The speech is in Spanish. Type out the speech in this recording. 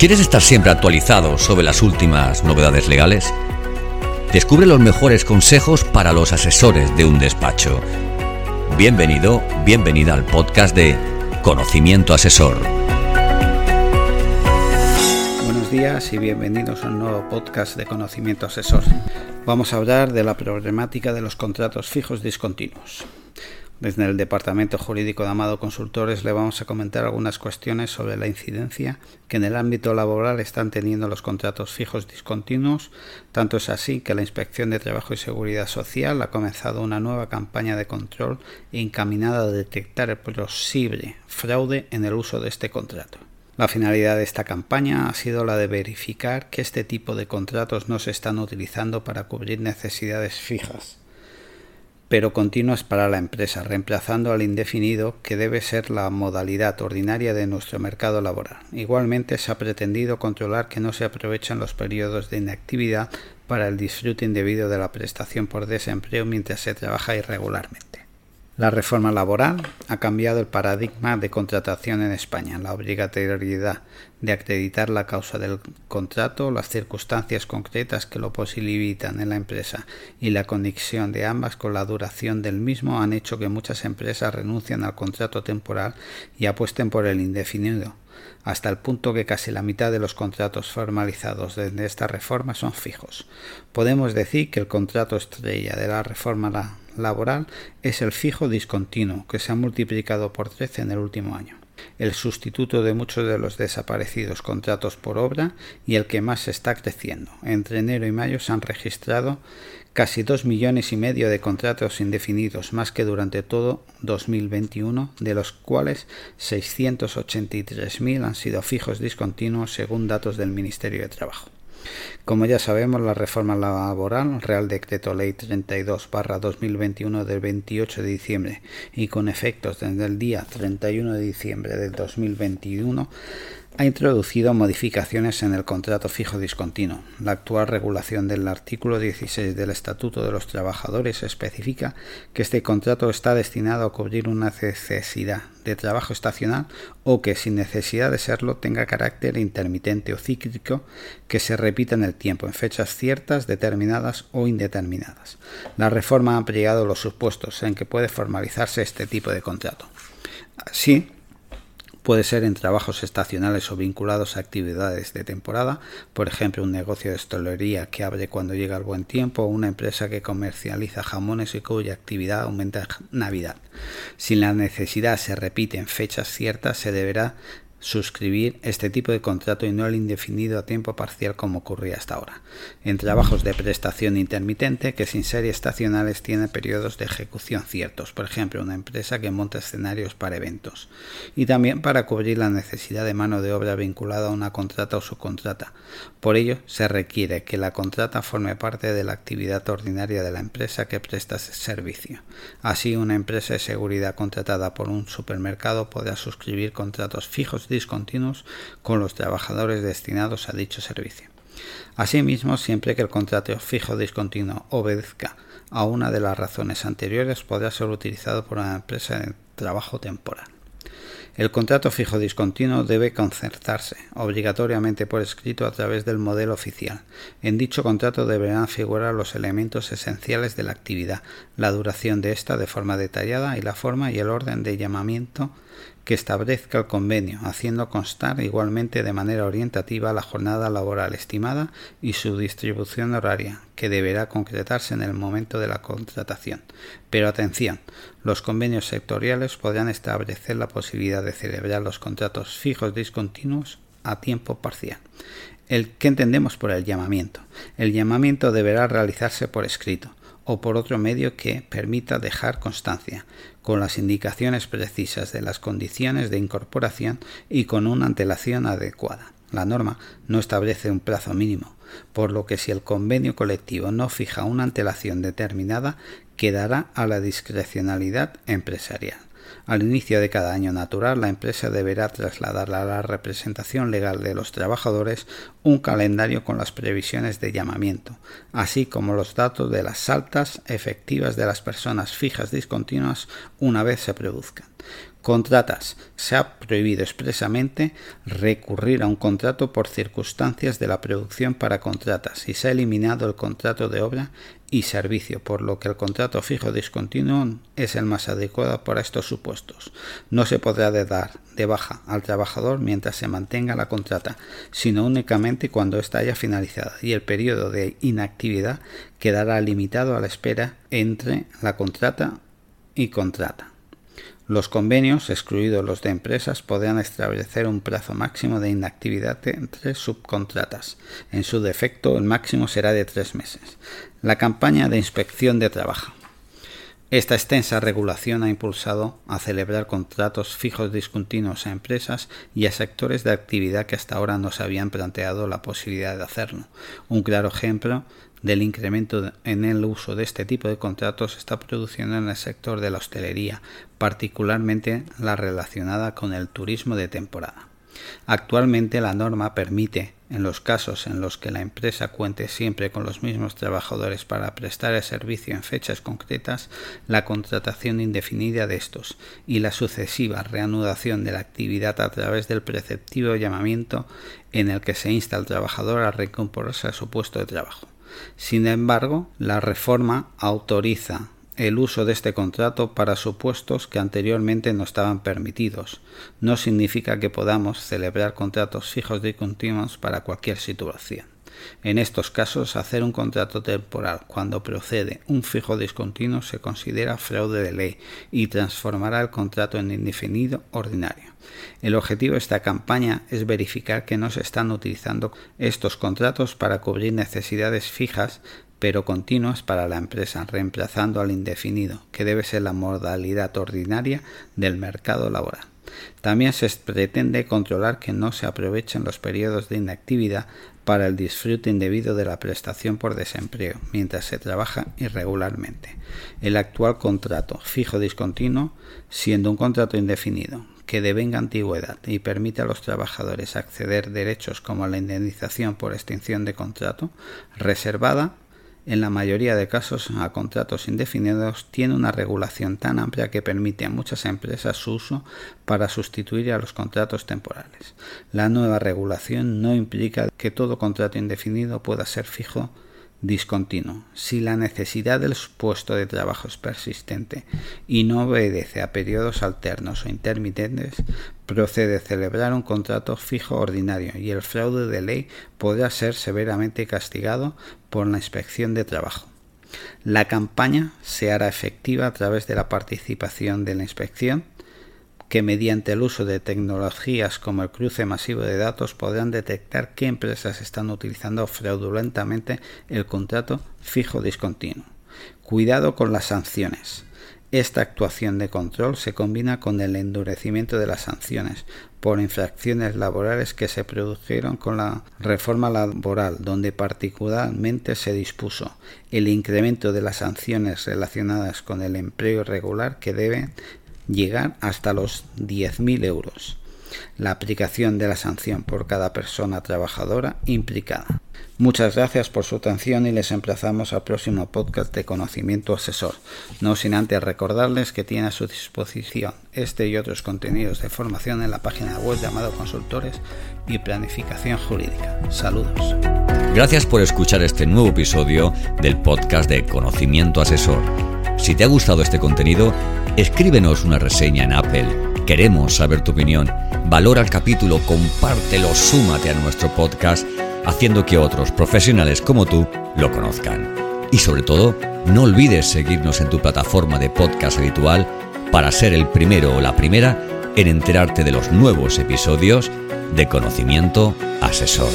¿Quieres estar siempre actualizado sobre las últimas novedades legales? Descubre los mejores consejos para los asesores de un despacho. Bienvenido, bienvenida al podcast de Conocimiento Asesor. Buenos días y bienvenidos a un nuevo podcast de Conocimiento Asesor. Vamos a hablar de la problemática de los contratos fijos discontinuos. Desde el Departamento Jurídico de Amado Consultores le vamos a comentar algunas cuestiones sobre la incidencia que en el ámbito laboral están teniendo los contratos fijos discontinuos. Tanto es así que la Inspección de Trabajo y Seguridad Social ha comenzado una nueva campaña de control encaminada a detectar el posible fraude en el uso de este contrato. La finalidad de esta campaña ha sido la de verificar que este tipo de contratos no se están utilizando para cubrir necesidades fijas pero continuas para la empresa, reemplazando al indefinido que debe ser la modalidad ordinaria de nuestro mercado laboral. Igualmente se ha pretendido controlar que no se aprovechen los periodos de inactividad para el disfrute indebido de la prestación por desempleo mientras se trabaja irregularmente. La reforma laboral ha cambiado el paradigma de contratación en España. La obligatoriedad de acreditar la causa del contrato, las circunstancias concretas que lo posibilitan en la empresa y la conexión de ambas con la duración del mismo han hecho que muchas empresas renuncien al contrato temporal y apuesten por el indefinido hasta el punto que casi la mitad de los contratos formalizados desde esta reforma son fijos. Podemos decir que el contrato estrella de la reforma laboral es el fijo discontinuo, que se ha multiplicado por 13 en el último año el sustituto de muchos de los desaparecidos contratos por obra y el que más está creciendo. Entre enero y mayo se han registrado casi dos millones y medio de contratos indefinidos, más que durante todo 2021, de los cuales 683.000 han sido fijos discontinuos según datos del Ministerio de Trabajo. Como ya sabemos, la reforma laboral, Real Decreto Ley 32-2021 del 28 de diciembre y con efectos desde el día 31 de diciembre del 2021, ha introducido modificaciones en el contrato fijo discontinuo. La actual regulación del artículo 16 del Estatuto de los Trabajadores especifica que este contrato está destinado a cubrir una necesidad de trabajo estacional o que sin necesidad de serlo tenga carácter intermitente o cíclico que se repita en el tiempo en fechas ciertas, determinadas o indeterminadas. La reforma ha ampliado los supuestos en que puede formalizarse este tipo de contrato. Así, Puede ser en trabajos estacionales o vinculados a actividades de temporada, por ejemplo un negocio de hostelería que abre cuando llega el buen tiempo o una empresa que comercializa jamones y cuya actividad aumenta en Navidad. Si la necesidad se repite en fechas ciertas, se deberá suscribir este tipo de contrato y no el indefinido a tiempo parcial como ocurría hasta ahora. En trabajos de prestación intermitente que sin ser estacionales tiene periodos de ejecución ciertos, por ejemplo una empresa que monta escenarios para eventos, y también para cubrir la necesidad de mano de obra vinculada a una contrata o subcontrata. Por ello se requiere que la contrata forme parte de la actividad ordinaria de la empresa que presta ese servicio. Así una empresa de seguridad contratada por un supermercado podrá suscribir contratos fijos discontinuos con los trabajadores destinados a dicho servicio. Asimismo, siempre que el contrato fijo discontinuo obedezca a una de las razones anteriores, podrá ser utilizado por una empresa de trabajo temporal. El contrato fijo discontinuo debe concertarse obligatoriamente por escrito a través del modelo oficial. En dicho contrato deberán figurar los elementos esenciales de la actividad, la duración de esta de forma detallada y la forma y el orden de llamamiento que establezca el convenio, haciendo constar igualmente de manera orientativa la jornada laboral estimada y su distribución horaria, que deberá concretarse en el momento de la contratación. Pero atención, los convenios sectoriales podrán establecer la posibilidad de celebrar los contratos fijos discontinuos a tiempo parcial. El que entendemos por el llamamiento. El llamamiento deberá realizarse por escrito o por otro medio que permita dejar constancia, con las indicaciones precisas de las condiciones de incorporación y con una antelación adecuada. La norma no establece un plazo mínimo, por lo que si el convenio colectivo no fija una antelación determinada, quedará a la discrecionalidad empresarial. Al inicio de cada año natural, la empresa deberá trasladar a la representación legal de los trabajadores un calendario con las previsiones de llamamiento, así como los datos de las altas efectivas de las personas fijas discontinuas una vez se produzcan. Contratas. Se ha prohibido expresamente recurrir a un contrato por circunstancias de la producción para contratas y se ha eliminado el contrato de obra y servicio, por lo que el contrato fijo discontinuo es el más adecuado para estos supuestos. No se podrá dar de baja al trabajador mientras se mantenga la contrata, sino únicamente cuando ésta haya finalizado y el periodo de inactividad quedará limitado a la espera entre la contrata y contrata. Los convenios, excluidos los de empresas, podrán establecer un plazo máximo de inactividad entre subcontratas. En su defecto, el máximo será de tres meses. La campaña de inspección de trabajo. Esta extensa regulación ha impulsado a celebrar contratos fijos discontinuos a empresas y a sectores de actividad que hasta ahora no se habían planteado la posibilidad de hacerlo. Un claro ejemplo del incremento en el uso de este tipo de contratos está produciendo en el sector de la hostelería, particularmente la relacionada con el turismo de temporada. Actualmente la norma permite, en los casos en los que la empresa cuente siempre con los mismos trabajadores para prestar el servicio en fechas concretas, la contratación indefinida de estos y la sucesiva reanudación de la actividad a través del preceptivo llamamiento en el que se insta al trabajador a recomponerse a su puesto de trabajo. Sin embargo, la reforma autoriza el uso de este contrato para supuestos que anteriormente no estaban permitidos. No significa que podamos celebrar contratos fijos y continuos para cualquier situación. En estos casos, hacer un contrato temporal cuando procede un fijo discontinuo se considera fraude de ley y transformará el contrato en indefinido ordinario. El objetivo de esta campaña es verificar que no se están utilizando estos contratos para cubrir necesidades fijas pero continuas para la empresa, reemplazando al indefinido, que debe ser la modalidad ordinaria del mercado laboral. También se pretende controlar que no se aprovechen los periodos de inactividad para el disfrute indebido de la prestación por desempleo mientras se trabaja irregularmente. El actual contrato fijo discontinuo, siendo un contrato indefinido, que devenga antigüedad y permite a los trabajadores acceder derechos como la indemnización por extinción de contrato, reservada en la mayoría de casos a contratos indefinidos, tiene una regulación tan amplia que permite a muchas empresas su uso para sustituir a los contratos temporales. La nueva regulación no implica que todo contrato indefinido pueda ser fijo discontinuo. Si la necesidad del puesto de trabajo es persistente y no obedece a periodos alternos o intermitentes, procede celebrar un contrato fijo ordinario y el fraude de ley podrá ser severamente castigado por la inspección de trabajo. La campaña se hará efectiva a través de la participación de la inspección que mediante el uso de tecnologías como el cruce masivo de datos podrán detectar qué empresas están utilizando fraudulentamente el contrato fijo discontinuo. Cuidado con las sanciones. Esta actuación de control se combina con el endurecimiento de las sanciones por infracciones laborales que se produjeron con la reforma laboral, donde particularmente se dispuso el incremento de las sanciones relacionadas con el empleo irregular que deben llegar hasta los 10.000 euros. La aplicación de la sanción por cada persona trabajadora implicada. Muchas gracias por su atención y les emplazamos al próximo podcast de Conocimiento Asesor. No sin antes recordarles que tiene a su disposición este y otros contenidos de formación en la página web llamado Consultores y Planificación Jurídica. Saludos. Gracias por escuchar este nuevo episodio del podcast de Conocimiento Asesor. Si te ha gustado este contenido, escríbenos una reseña en Apple. Queremos saber tu opinión. Valora el capítulo, compártelo, súmate a nuestro podcast, haciendo que otros profesionales como tú lo conozcan. Y sobre todo, no olvides seguirnos en tu plataforma de podcast habitual para ser el primero o la primera en enterarte de los nuevos episodios de Conocimiento Asesor.